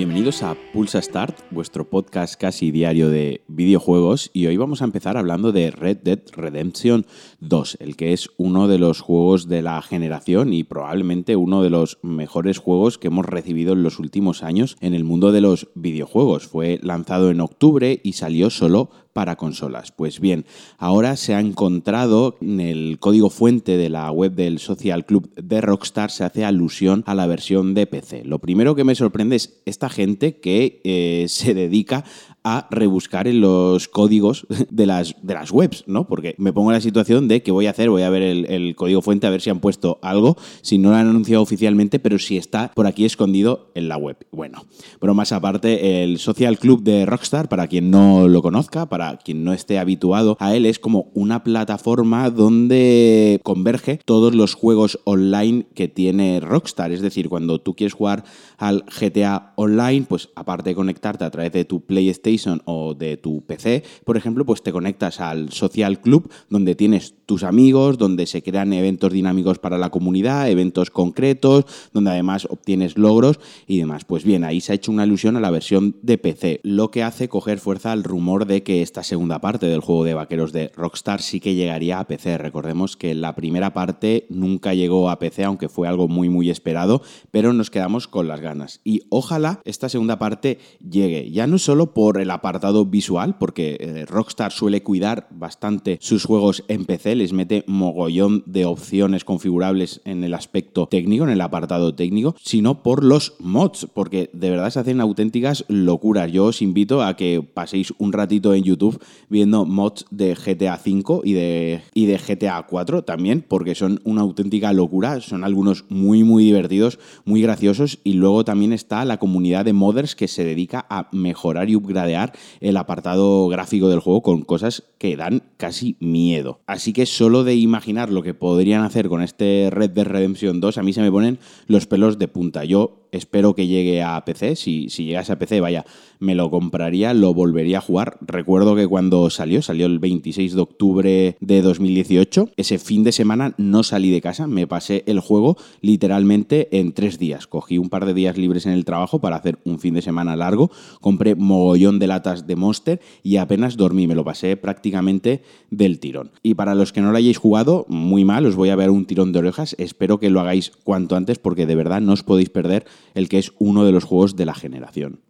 Bienvenidos a Pulsa Start, vuestro podcast casi diario de videojuegos y hoy vamos a empezar hablando de Red Dead Redemption 2, el que es uno de los juegos de la generación y probablemente uno de los mejores juegos que hemos recibido en los últimos años en el mundo de los videojuegos. Fue lanzado en octubre y salió solo para consolas. Pues bien, ahora se ha encontrado en el código fuente de la web del Social Club de Rockstar, se hace alusión a la versión de PC. Lo primero que me sorprende es esta gente que eh, se dedica a rebuscar en los códigos de las, de las webs, ¿no? Porque me pongo en la situación de que voy a hacer, voy a ver el, el, código fuente, a ver si han puesto algo, si no lo han anunciado oficialmente, pero si está por aquí escondido en la web. Bueno, pero más aparte, el Social Club de Rockstar, para quien no lo conozca, para quien no esté habituado a él, es como una plataforma donde converge todos los juegos online que tiene Rockstar. Es decir, cuando tú quieres jugar al GTA Online, pues aparte de conectarte a través de tu PlayStation, o de tu PC, por ejemplo, pues te conectas al Social Club donde tienes tus amigos, donde se crean eventos dinámicos para la comunidad, eventos concretos, donde además obtienes logros y demás. Pues bien, ahí se ha hecho una alusión a la versión de PC, lo que hace coger fuerza al rumor de que esta segunda parte del juego de vaqueros de Rockstar sí que llegaría a PC. Recordemos que la primera parte nunca llegó a PC, aunque fue algo muy muy esperado, pero nos quedamos con las ganas. Y ojalá esta segunda parte llegue, ya no solo por el apartado visual, porque eh, Rockstar suele cuidar bastante sus juegos en PC, les mete mogollón de opciones configurables en el aspecto técnico, en el apartado técnico, sino por los mods, porque de verdad se hacen auténticas locuras. Yo os invito a que paséis un ratito en YouTube viendo mods de GTA V y de, y de GTA 4 también, porque son una auténtica locura, son algunos muy muy divertidos, muy graciosos y luego también está la comunidad de modders que se dedica a mejorar y upgradear el apartado gráfico del juego con cosas que dan casi miedo. Así que solo de imaginar lo que podrían hacer con este Red Dead Redemption 2, a mí se me ponen los pelos de punta. Yo espero que llegue a PC. Si, si llegase a PC, vaya, me lo compraría, lo volvería a jugar. Recuerdo que cuando salió, salió el 26 de octubre de 2018, ese fin de semana no salí de casa, me pasé el juego literalmente en tres días. Cogí un par de días libres en el trabajo para hacer un fin de semana largo, compré mogollón de latas de Monster y apenas dormí, me lo pasé prácticamente del tirón. Y para los que no lo hayáis jugado, muy mal, os voy a ver un tirón de orejas, espero que lo hagáis cuanto antes porque de verdad no os podéis perder el que es uno de los juegos de la generación.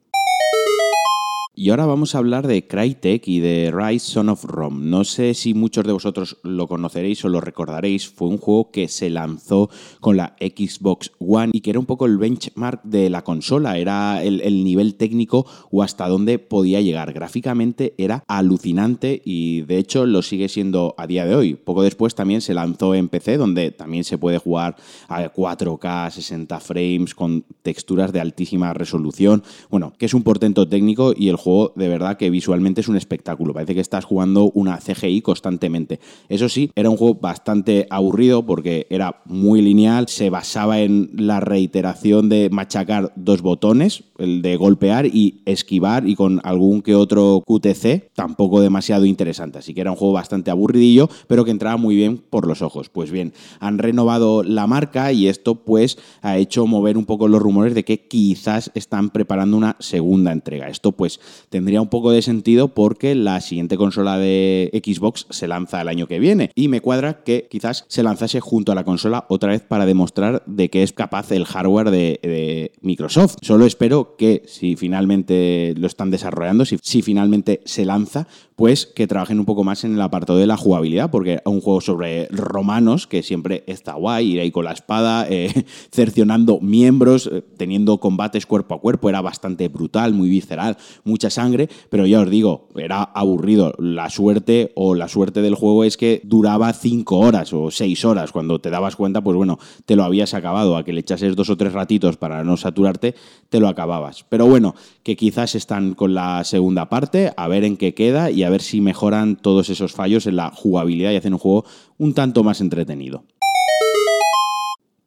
Y ahora vamos a hablar de Crytek y de Rise Son of Rome. No sé si muchos de vosotros lo conoceréis o lo recordaréis. Fue un juego que se lanzó con la Xbox One y que era un poco el benchmark de la consola. Era el, el nivel técnico o hasta dónde podía llegar. Gráficamente era alucinante y de hecho lo sigue siendo a día de hoy. Poco después también se lanzó en PC donde también se puede jugar a 4K, 60 frames con texturas de altísima resolución. Bueno, que es un portento técnico y el juego de verdad que visualmente es un espectáculo. Parece que estás jugando una CGI constantemente. Eso sí, era un juego bastante aburrido porque era muy lineal, se basaba en la reiteración de machacar dos botones, el de golpear y esquivar y con algún que otro QTC, tampoco demasiado interesante. Así que era un juego bastante aburridillo, pero que entraba muy bien por los ojos. Pues bien, han renovado la marca y esto pues ha hecho mover un poco los rumores de que quizás están preparando una segunda entrega. Esto pues tendría un poco de sentido porque la siguiente consola de Xbox se lanza el año que viene y me cuadra que quizás se lanzase junto a la consola otra vez para demostrar de que es capaz el hardware de, Microsoft. Solo espero que si finalmente lo están desarrollando, si, si finalmente se lanza, pues que trabajen un poco más en el apartado de la jugabilidad, porque un juego sobre romanos que siempre está guay, ir ahí con la espada, eh, cercionando miembros, eh, teniendo combates cuerpo a cuerpo, era bastante brutal, muy visceral, mucha sangre, pero ya os digo, era aburrido. La suerte o la suerte del juego es que duraba cinco horas o seis horas. Cuando te dabas cuenta, pues bueno, te lo habías acabado. A que le echases dos o tres ratitos para no saturarte, te lo acababas. Pero bueno, que quizás están con la segunda parte, a ver en qué queda y a ver si mejoran todos esos fallos en la jugabilidad y hacen un juego un tanto más entretenido.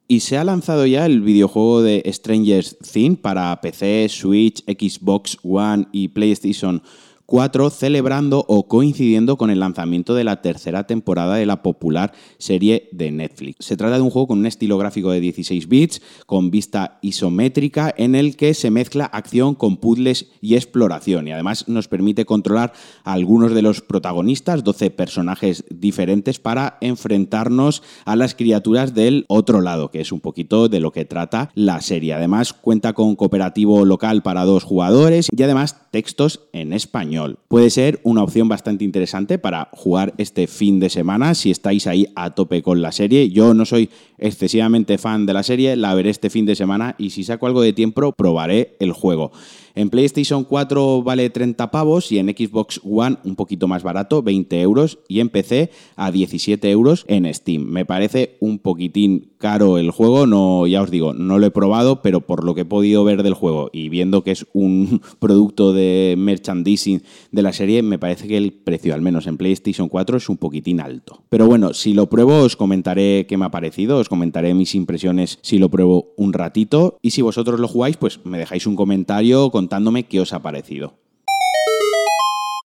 Y se ha lanzado ya el videojuego de Stranger Things para PC, Switch, Xbox One y PlayStation 4 celebrando o coincidiendo con el lanzamiento de la tercera temporada de la popular serie de Netflix. Se trata de un juego con un estilo gráfico de 16 bits, con vista isométrica, en el que se mezcla acción con puzzles y exploración y además nos permite controlar a algunos de los protagonistas, 12 personajes diferentes, para enfrentarnos a las criaturas del otro lado, que es un poquito de lo que trata la serie. Además cuenta con cooperativo local para dos jugadores y además textos en español. Puede ser una opción bastante interesante para jugar este fin de semana si estáis ahí a tope con la serie. Yo no soy excesivamente fan de la serie, la veré este fin de semana y si saco algo de tiempo probaré el juego. En PlayStation 4 vale 30 pavos y en Xbox One un poquito más barato, 20 euros, y en PC a 17 euros en Steam. Me parece un poquitín caro el juego, no, ya os digo, no lo he probado, pero por lo que he podido ver del juego y viendo que es un producto de merchandising de la serie, me parece que el precio, al menos en PlayStation 4, es un poquitín alto. Pero bueno, si lo pruebo os comentaré qué me ha parecido, os comentaré mis impresiones si lo pruebo un ratito y si vosotros lo jugáis, pues me dejáis un comentario con contándome qué os ha parecido.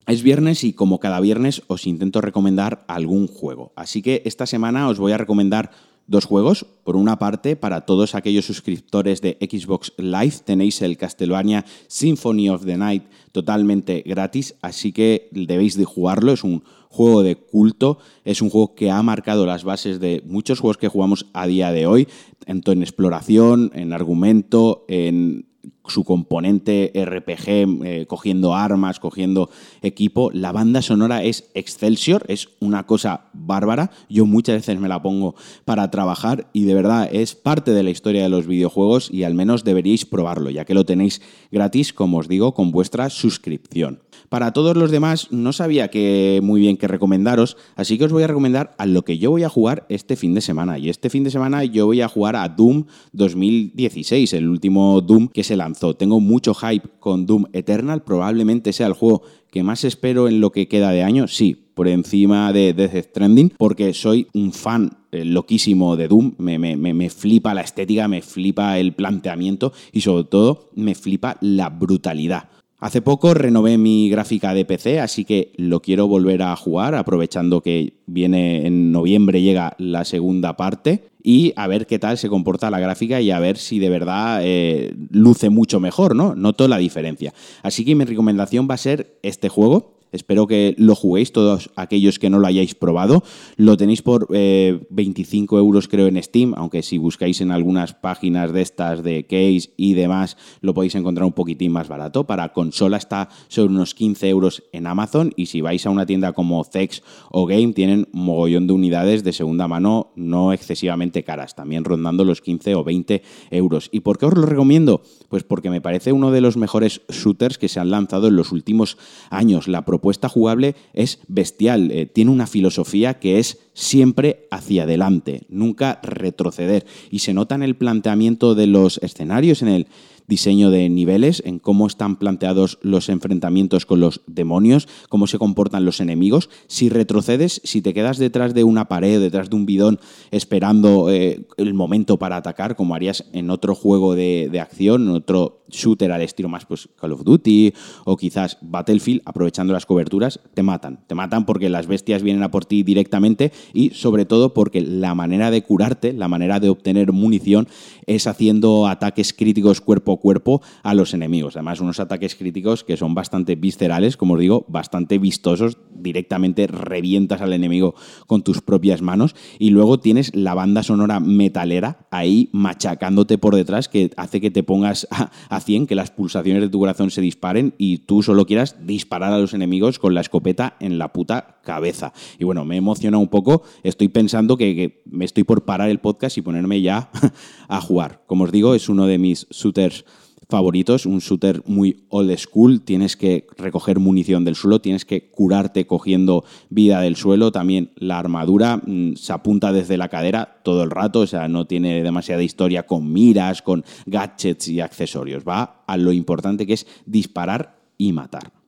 Es viernes y como cada viernes os intento recomendar algún juego. Así que esta semana os voy a recomendar dos juegos. Por una parte, para todos aquellos suscriptores de Xbox Live tenéis el Castlevania Symphony of the Night totalmente gratis, así que debéis de jugarlo. Es un juego de culto, es un juego que ha marcado las bases de muchos juegos que jugamos a día de hoy, tanto en exploración, en argumento, en su componente RPG, eh, cogiendo armas, cogiendo equipo. La banda sonora es Excelsior, es una cosa bárbara. Yo muchas veces me la pongo para trabajar y de verdad es parte de la historia de los videojuegos y al menos deberíais probarlo, ya que lo tenéis gratis, como os digo, con vuestra suscripción. Para todos los demás no sabía que muy bien qué recomendaros, así que os voy a recomendar a lo que yo voy a jugar este fin de semana. Y este fin de semana yo voy a jugar a Doom 2016, el último Doom que se lanzó. Tengo mucho hype con Doom Eternal, probablemente sea el juego que más espero en lo que queda de año, sí, por encima de Death Stranding, porque soy un fan eh, loquísimo de Doom, me, me, flipa la estética, me flipa el planteamiento y sobre todo me flipa la brutalidad. Hace poco renové mi gráfica de PC, así que lo quiero volver a jugar, aprovechando que viene en noviembre, llega la segunda parte, y a ver qué tal se comporta la gráfica y a ver si de verdad eh, luce mucho mejor, ¿no? Noto la diferencia. Así que mi recomendación va a ser este juego, Espero que lo juguéis todos aquellos que no lo hayáis probado. Lo tenéis por 25 eh, euros creo en Steam, aunque si buscáis en algunas páginas de estas de case y demás lo podéis encontrar un poquitín más barato. Para consola está sobre unos 15 euros en Amazon y si vais a una tienda como Zex o Game tienen mogollón de unidades de segunda mano no excesivamente caras, también rondando los 15 o 20 euros. ¿Y por qué os lo recomiendo? Pues porque me parece uno de los mejores shooters que se han lanzado en los últimos años. La propuesta jugable es bestial, eh, tiene una filosofía que es siempre hacia adelante, nunca retroceder. Y se nota en el planteamiento de los escenarios, en el diseño de niveles, en cómo están planteados los enfrentamientos con los demonios, cómo se comportan los enemigos. Si retrocedes, si te quedas detrás de una pared, detrás de un bidón, esperando eh, el momento para atacar, como harías en otro juego de, de acción, en otro shooter al estilo más pues Call of Duty o quizás Battlefield, aprovechando las coberturas, te matan. Te matan porque las bestias vienen a por ti directamente y sobre todo porque la manera de curarte, la manera de obtener munición es haciendo ataques críticos cuerpo a cuerpo a los enemigos. Además, unos ataques críticos que son bastante viscerales, como os digo, bastante vistosos, directamente revientas al enemigo con tus propias manos y luego tienes la banda sonora metalera ahí machacándote por detrás que hace que te pongas a, a 100, que las pulsaciones de tu corazón se disparen y tú solo quieras disparar a los enemigos con la escopeta en la puta cabeza. Y bueno, me emociona un poco, estoy pensando que, me estoy por parar el podcast y ponerme ya a jugar. Como os digo, es uno de mis shooters favoritos, un shooter muy old school, tienes que recoger munición del suelo, tienes que curarte cogiendo vida del suelo, también la armadura mm, se apunta desde la cadera todo el rato, o sea, no tiene demasiada historia con miras, con gadgets y accesorios, va a lo importante que es disparar y matar.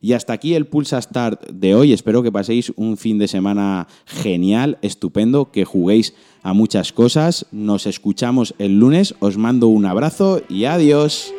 Y hasta aquí el Pulsa Start de hoy. Espero que paséis un fin de semana genial, estupendo, que juguéis a muchas cosas. Nos escuchamos el lunes. Os mando un abrazo y adiós.